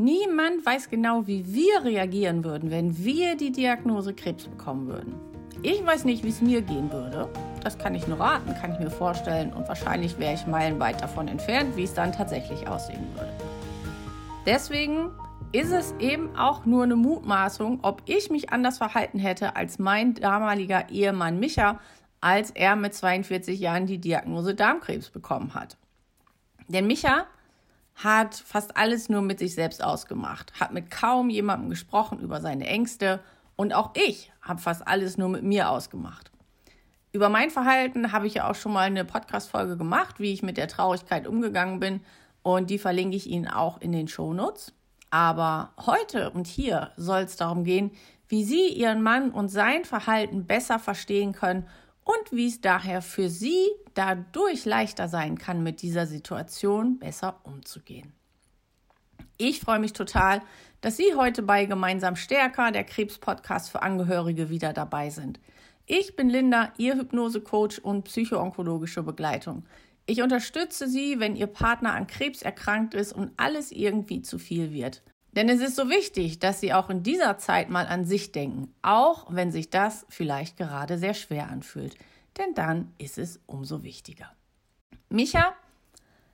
Niemand weiß genau, wie wir reagieren würden, wenn wir die Diagnose Krebs bekommen würden. Ich weiß nicht, wie es mir gehen würde. Das kann ich nur raten, kann ich mir vorstellen. Und wahrscheinlich wäre ich meilenweit davon entfernt, wie es dann tatsächlich aussehen würde. Deswegen ist es eben auch nur eine Mutmaßung, ob ich mich anders verhalten hätte als mein damaliger Ehemann Micha, als er mit 42 Jahren die Diagnose Darmkrebs bekommen hat. Denn Micha hat fast alles nur mit sich selbst ausgemacht, hat mit kaum jemandem gesprochen über seine Ängste und auch ich habe fast alles nur mit mir ausgemacht. Über mein Verhalten habe ich ja auch schon mal eine Podcast-Folge gemacht, wie ich mit der Traurigkeit umgegangen bin und die verlinke ich Ihnen auch in den Shownotes. Aber heute und hier soll es darum gehen, wie Sie Ihren Mann und sein Verhalten besser verstehen können und wie es daher für Sie dadurch leichter sein kann, mit dieser Situation besser umzugehen. Ich freue mich total, dass Sie heute bei Gemeinsam Stärker, der Krebs-Podcast für Angehörige, wieder dabei sind. Ich bin Linda, Ihr Hypnose-Coach und psychoonkologische Begleitung. Ich unterstütze Sie, wenn Ihr Partner an Krebs erkrankt ist und alles irgendwie zu viel wird. Denn es ist so wichtig, dass Sie auch in dieser Zeit mal an sich denken, auch wenn sich das vielleicht gerade sehr schwer anfühlt. Denn dann ist es umso wichtiger. Micha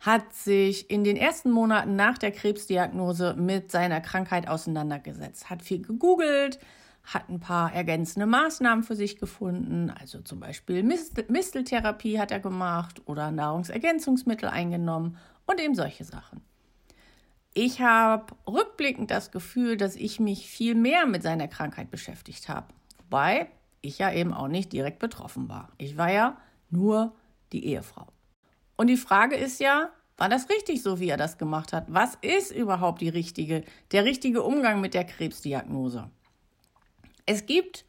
hat sich in den ersten Monaten nach der Krebsdiagnose mit seiner Krankheit auseinandergesetzt, hat viel gegoogelt, hat ein paar ergänzende Maßnahmen für sich gefunden, also zum Beispiel Misteltherapie hat er gemacht oder Nahrungsergänzungsmittel eingenommen und eben solche Sachen. Ich habe rückblickend das Gefühl, dass ich mich viel mehr mit seiner Krankheit beschäftigt habe. Wobei ich ja eben auch nicht direkt betroffen war. Ich war ja nur die Ehefrau. Und die Frage ist ja, war das richtig so, wie er das gemacht hat? Was ist überhaupt die richtige, der richtige Umgang mit der Krebsdiagnose? Es gibt,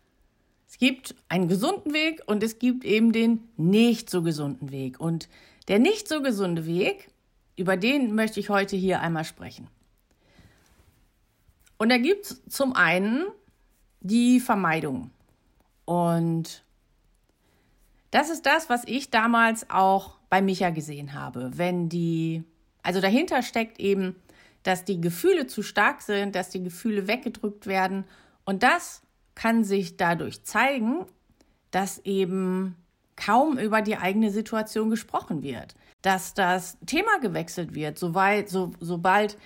es gibt einen gesunden Weg und es gibt eben den nicht so gesunden Weg. Und der nicht so gesunde Weg über den möchte ich heute hier einmal sprechen. Und da gibt es zum einen die Vermeidung. Und das ist das, was ich damals auch bei Micha gesehen habe. Wenn die, also dahinter steckt eben, dass die Gefühle zu stark sind, dass die Gefühle weggedrückt werden. Und das kann sich dadurch zeigen, dass eben kaum über die eigene Situation gesprochen wird, dass das Thema gewechselt wird, soweit, so, sobald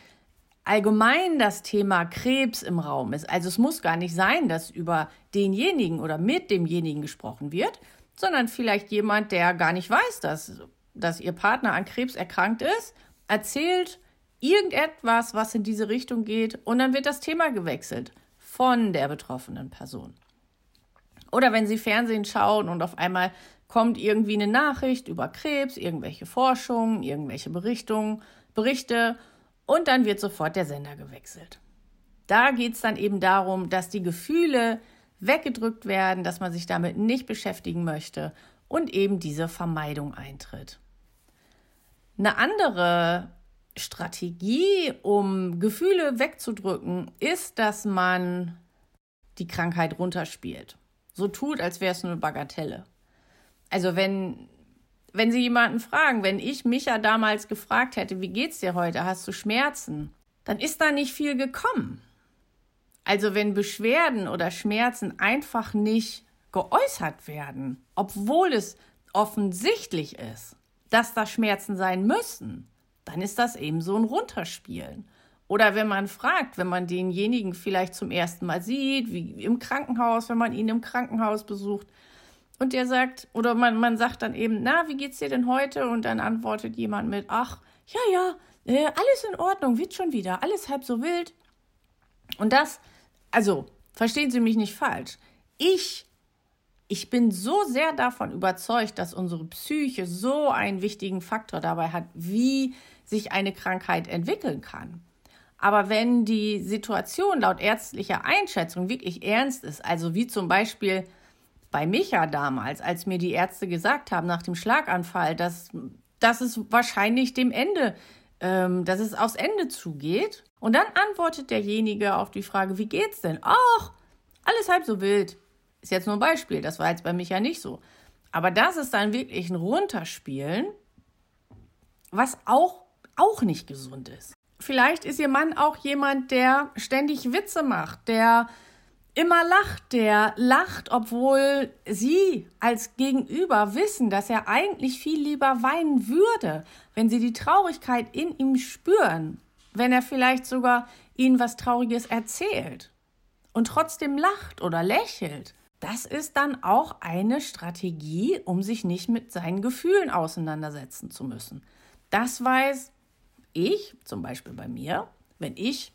allgemein das Thema Krebs im Raum ist. Also es muss gar nicht sein, dass über denjenigen oder mit demjenigen gesprochen wird, sondern vielleicht jemand, der gar nicht weiß, dass, dass ihr Partner an Krebs erkrankt ist, erzählt irgendetwas, was in diese Richtung geht und dann wird das Thema gewechselt von der betroffenen Person. Oder wenn Sie Fernsehen schauen und auf einmal kommt irgendwie eine Nachricht über Krebs, irgendwelche Forschungen, irgendwelche Berichtungen, Berichte und dann wird sofort der Sender gewechselt. Da geht es dann eben darum, dass die Gefühle weggedrückt werden, dass man sich damit nicht beschäftigen möchte und eben diese Vermeidung eintritt. Eine andere Strategie, um Gefühle wegzudrücken, ist, dass man die Krankheit runterspielt. So tut, als wäre es eine Bagatelle. Also wenn, wenn Sie jemanden fragen, wenn ich Micha damals gefragt hätte, wie geht's dir heute? Hast du Schmerzen? Dann ist da nicht viel gekommen. Also wenn Beschwerden oder Schmerzen einfach nicht geäußert werden, obwohl es offensichtlich ist, dass da Schmerzen sein müssen, dann ist das eben so ein Runterspielen. Oder wenn man fragt, wenn man denjenigen vielleicht zum ersten Mal sieht, wie im Krankenhaus, wenn man ihn im Krankenhaus besucht, und der sagt, oder man, man sagt dann eben, na, wie geht's dir denn heute? Und dann antwortet jemand mit, ach, ja, ja, äh, alles in Ordnung, wird schon wieder, alles halb so wild. Und das, also, verstehen Sie mich nicht falsch. Ich, ich bin so sehr davon überzeugt, dass unsere Psyche so einen wichtigen Faktor dabei hat, wie sich eine Krankheit entwickeln kann. Aber wenn die Situation laut ärztlicher Einschätzung wirklich ernst ist, also wie zum Beispiel bei Micha damals, als mir die Ärzte gesagt haben nach dem Schlaganfall, dass, dass es wahrscheinlich dem Ende, ähm, dass es aufs Ende zugeht. Und dann antwortet derjenige auf die Frage, wie geht's denn? Ach, alles halb so wild. Ist jetzt nur ein Beispiel, das war jetzt bei Micha nicht so. Aber das ist dann wirklich ein Runterspielen, was auch, auch nicht gesund ist. vielleicht ist ihr Mann auch jemand, der ständig Witze macht, der immer lacht, der lacht, obwohl sie als Gegenüber wissen, dass er eigentlich viel lieber weinen würde, wenn sie die Traurigkeit in ihm spüren, wenn er vielleicht sogar ihnen was Trauriges erzählt und trotzdem lacht oder lächelt. Das ist dann auch eine Strategie, um sich nicht mit seinen Gefühlen auseinandersetzen zu müssen. Das weiß ich, zum Beispiel bei mir, wenn ich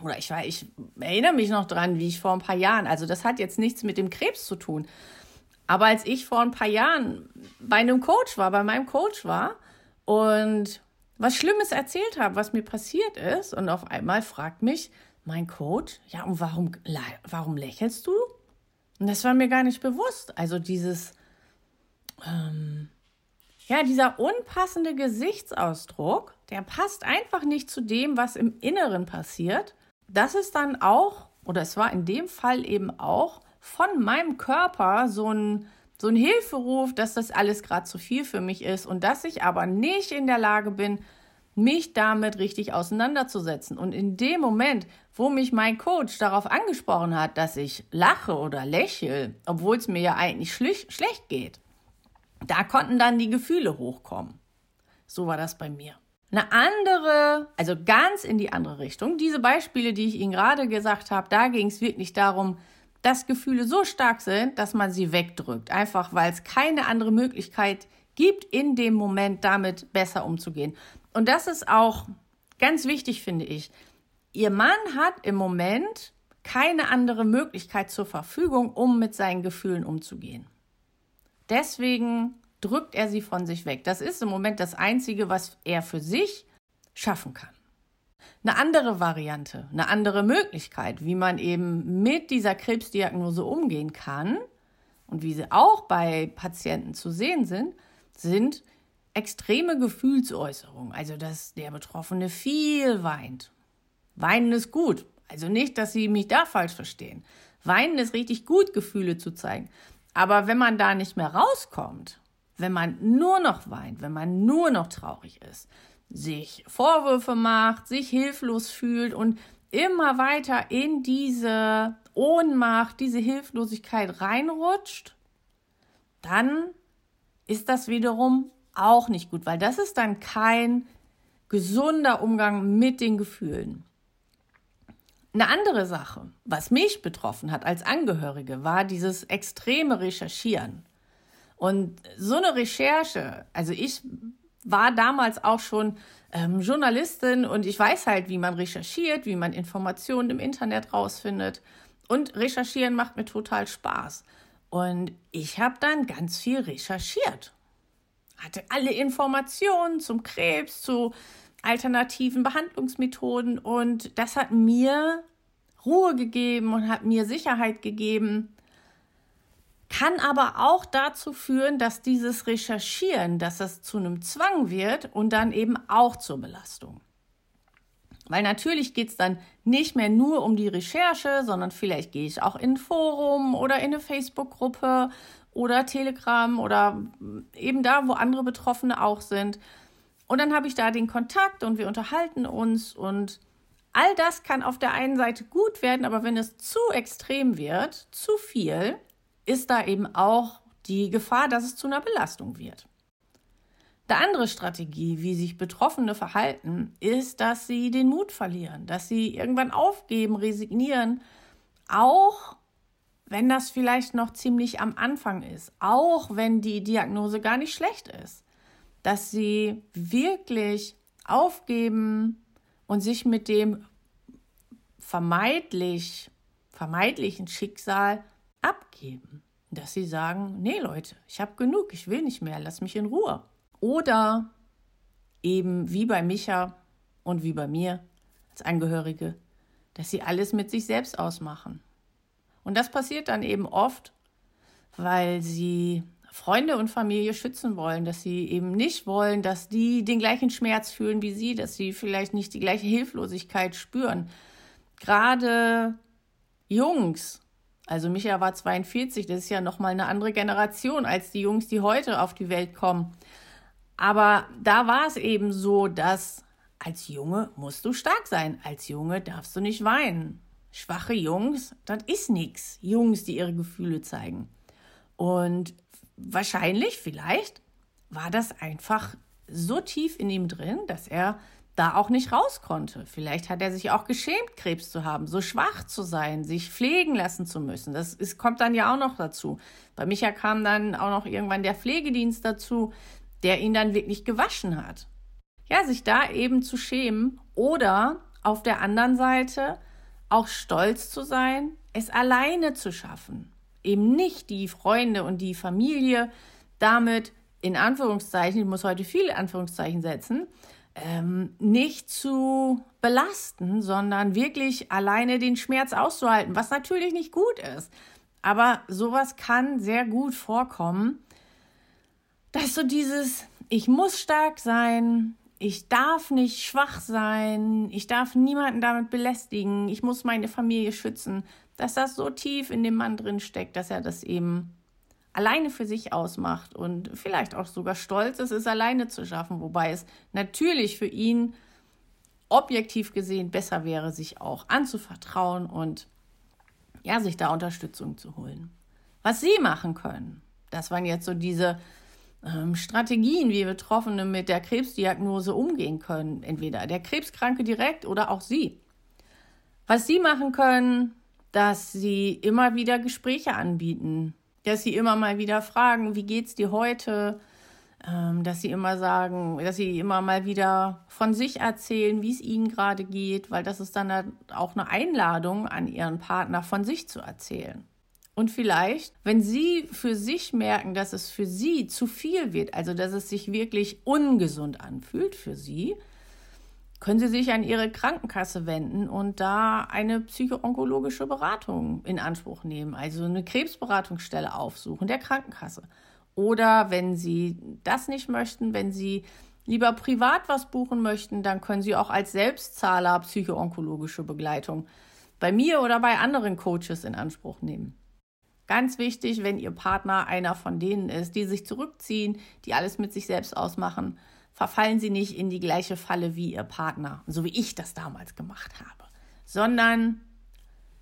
oder ich war, ich erinnere mich noch dran, wie ich vor ein paar Jahren, also das hat jetzt nichts mit dem Krebs zu tun. Aber als ich vor ein paar Jahren bei einem Coach war, bei meinem Coach war und was Schlimmes erzählt habe, was mir passiert ist, und auf einmal fragt mich mein Coach, ja, und warum, warum lächelst du? Und das war mir gar nicht bewusst. Also dieses, ähm, ja, dieser unpassende Gesichtsausdruck, der passt einfach nicht zu dem, was im Inneren passiert das ist dann auch, oder es war in dem Fall eben auch von meinem Körper so ein, so ein Hilferuf, dass das alles gerade zu viel für mich ist und dass ich aber nicht in der Lage bin, mich damit richtig auseinanderzusetzen. Und in dem Moment, wo mich mein Coach darauf angesprochen hat, dass ich lache oder lächle, obwohl es mir ja eigentlich schlecht geht, da konnten dann die Gefühle hochkommen. So war das bei mir eine andere, also ganz in die andere Richtung. Diese Beispiele, die ich Ihnen gerade gesagt habe, da ging es wirklich darum, dass Gefühle so stark sind, dass man sie wegdrückt. Einfach weil es keine andere Möglichkeit gibt, in dem Moment damit besser umzugehen. Und das ist auch ganz wichtig, finde ich. Ihr Mann hat im Moment keine andere Möglichkeit zur Verfügung, um mit seinen Gefühlen umzugehen. Deswegen drückt er sie von sich weg. Das ist im Moment das Einzige, was er für sich schaffen kann. Eine andere Variante, eine andere Möglichkeit, wie man eben mit dieser Krebsdiagnose umgehen kann und wie sie auch bei Patienten zu sehen sind, sind extreme Gefühlsäußerungen. Also, dass der Betroffene viel weint. Weinen ist gut. Also nicht, dass Sie mich da falsch verstehen. Weinen ist richtig gut, Gefühle zu zeigen. Aber wenn man da nicht mehr rauskommt, wenn man nur noch weint, wenn man nur noch traurig ist, sich Vorwürfe macht, sich hilflos fühlt und immer weiter in diese Ohnmacht, diese Hilflosigkeit reinrutscht, dann ist das wiederum auch nicht gut, weil das ist dann kein gesunder Umgang mit den Gefühlen. Eine andere Sache, was mich betroffen hat als Angehörige, war dieses extreme Recherchieren. Und so eine Recherche, also ich war damals auch schon ähm, Journalistin und ich weiß halt, wie man recherchiert, wie man Informationen im Internet rausfindet. Und recherchieren macht mir total Spaß. Und ich habe dann ganz viel recherchiert. Hatte alle Informationen zum Krebs, zu alternativen Behandlungsmethoden und das hat mir Ruhe gegeben und hat mir Sicherheit gegeben, kann aber auch dazu führen, dass dieses Recherchieren, dass das zu einem Zwang wird und dann eben auch zur Belastung. Weil natürlich geht es dann nicht mehr nur um die Recherche, sondern vielleicht gehe ich auch in ein Forum oder in eine Facebook-Gruppe oder Telegram oder eben da, wo andere Betroffene auch sind. Und dann habe ich da den Kontakt und wir unterhalten uns und all das kann auf der einen Seite gut werden, aber wenn es zu extrem wird, zu viel, ist da eben auch die Gefahr, dass es zu einer Belastung wird. Die andere Strategie, wie sich Betroffene verhalten, ist, dass sie den Mut verlieren, dass sie irgendwann aufgeben, resignieren, auch wenn das vielleicht noch ziemlich am Anfang ist, auch wenn die Diagnose gar nicht schlecht ist, dass sie wirklich aufgeben und sich mit dem vermeidlich, vermeidlichen Schicksal abgeben. Dass sie sagen, nee Leute, ich habe genug, ich will nicht mehr, lass mich in Ruhe. Oder eben wie bei Micha und wie bei mir als Angehörige, dass sie alles mit sich selbst ausmachen. Und das passiert dann eben oft, weil sie Freunde und Familie schützen wollen, dass sie eben nicht wollen, dass die den gleichen Schmerz fühlen wie sie, dass sie vielleicht nicht die gleiche Hilflosigkeit spüren. Gerade Jungs also Micha war 42, das ist ja noch mal eine andere Generation als die Jungs, die heute auf die Welt kommen. Aber da war es eben so, dass als Junge musst du stark sein, als Junge darfst du nicht weinen. Schwache Jungs, das ist nichts. Jungs, die ihre Gefühle zeigen. Und wahrscheinlich, vielleicht, war das einfach so tief in ihm drin, dass er da auch nicht raus konnte. Vielleicht hat er sich auch geschämt, Krebs zu haben, so schwach zu sein, sich pflegen lassen zu müssen. Das ist, kommt dann ja auch noch dazu. Bei Micha kam dann auch noch irgendwann der Pflegedienst dazu, der ihn dann wirklich gewaschen hat. Ja, sich da eben zu schämen oder auf der anderen Seite auch stolz zu sein, es alleine zu schaffen. Eben nicht die Freunde und die Familie damit in Anführungszeichen, ich muss heute viele Anführungszeichen setzen, ähm, nicht zu belasten, sondern wirklich alleine den Schmerz auszuhalten, was natürlich nicht gut ist. Aber sowas kann sehr gut vorkommen, dass so dieses, ich muss stark sein, ich darf nicht schwach sein, ich darf niemanden damit belästigen, ich muss meine Familie schützen, dass das so tief in dem Mann drin steckt, dass er das eben alleine für sich ausmacht und vielleicht auch sogar stolz ist, es alleine zu schaffen, wobei es natürlich für ihn objektiv gesehen besser wäre, sich auch anzuvertrauen und ja, sich da Unterstützung zu holen. Was Sie machen können, das waren jetzt so diese ähm, Strategien, wie Betroffene mit der Krebsdiagnose umgehen können. Entweder der Krebskranke direkt oder auch Sie. Was Sie machen können, dass Sie immer wieder Gespräche anbieten dass sie immer mal wieder fragen, wie geht's dir heute? Ähm, dass sie immer sagen, dass sie immer mal wieder von sich erzählen, wie es ihnen gerade geht, weil das ist dann auch eine Einladung an ihren Partner, von sich zu erzählen. Und vielleicht, wenn Sie für sich merken, dass es für Sie zu viel wird, also dass es sich wirklich ungesund anfühlt für Sie, können Sie sich an Ihre Krankenkasse wenden und da eine psychoonkologische Beratung in Anspruch nehmen, also eine Krebsberatungsstelle aufsuchen der Krankenkasse. Oder wenn Sie das nicht möchten, wenn Sie lieber privat was buchen möchten, dann können Sie auch als Selbstzahler psychoonkologische Begleitung bei mir oder bei anderen Coaches in Anspruch nehmen. Ganz wichtig, wenn Ihr Partner einer von denen ist, die sich zurückziehen, die alles mit sich selbst ausmachen, verfallen Sie nicht in die gleiche Falle wie Ihr Partner, so wie ich das damals gemacht habe, sondern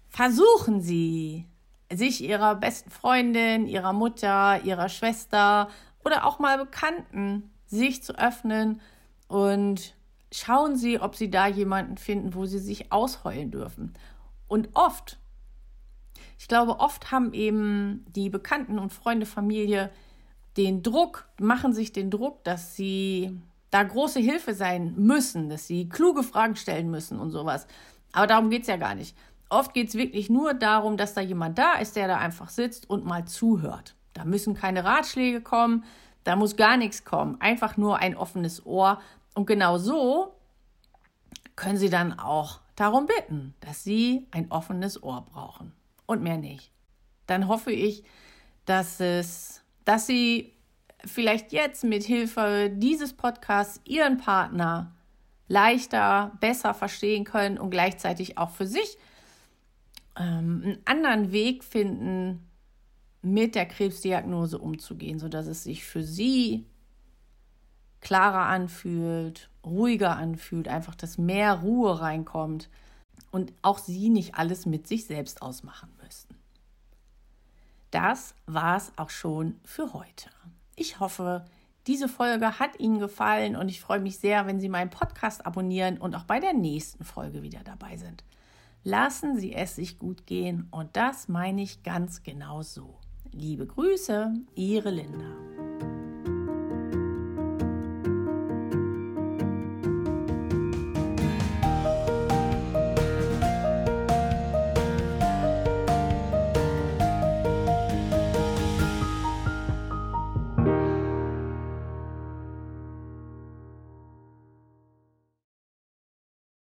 versuchen Sie, sich Ihrer besten Freundin, Ihrer Mutter, Ihrer Schwester oder auch mal Bekannten sich zu öffnen und schauen Sie, ob Sie da jemanden finden, wo Sie sich ausheulen dürfen. Und oft, ich glaube, oft haben eben die Bekannten und Freunde, Familie den Druck, machen sich den Druck, dass sie da große Hilfe sein müssen, dass sie kluge Fragen stellen müssen und sowas. Aber darum geht es ja gar nicht. Oft geht es wirklich nur darum, dass da jemand da ist, der da einfach sitzt und mal zuhört. Da müssen keine Ratschläge kommen, da muss gar nichts kommen. Einfach nur ein offenes Ohr. Und genau so können Sie dann auch darum bitten, dass Sie ein offenes Ohr brauchen und mehr nicht. Dann hoffe ich, dass es dass sie vielleicht jetzt mit Hilfe dieses Podcasts ihren Partner leichter, besser verstehen können und gleichzeitig auch für sich ähm, einen anderen Weg finden, mit der Krebsdiagnose umzugehen, sodass es sich für sie klarer anfühlt, ruhiger anfühlt, einfach, dass mehr Ruhe reinkommt und auch sie nicht alles mit sich selbst ausmachen müssen das war's auch schon für heute. Ich hoffe, diese Folge hat Ihnen gefallen und ich freue mich sehr, wenn Sie meinen Podcast abonnieren und auch bei der nächsten Folge wieder dabei sind. Lassen Sie es sich gut gehen und das meine ich ganz genau so. Liebe Grüße, Ihre Linda.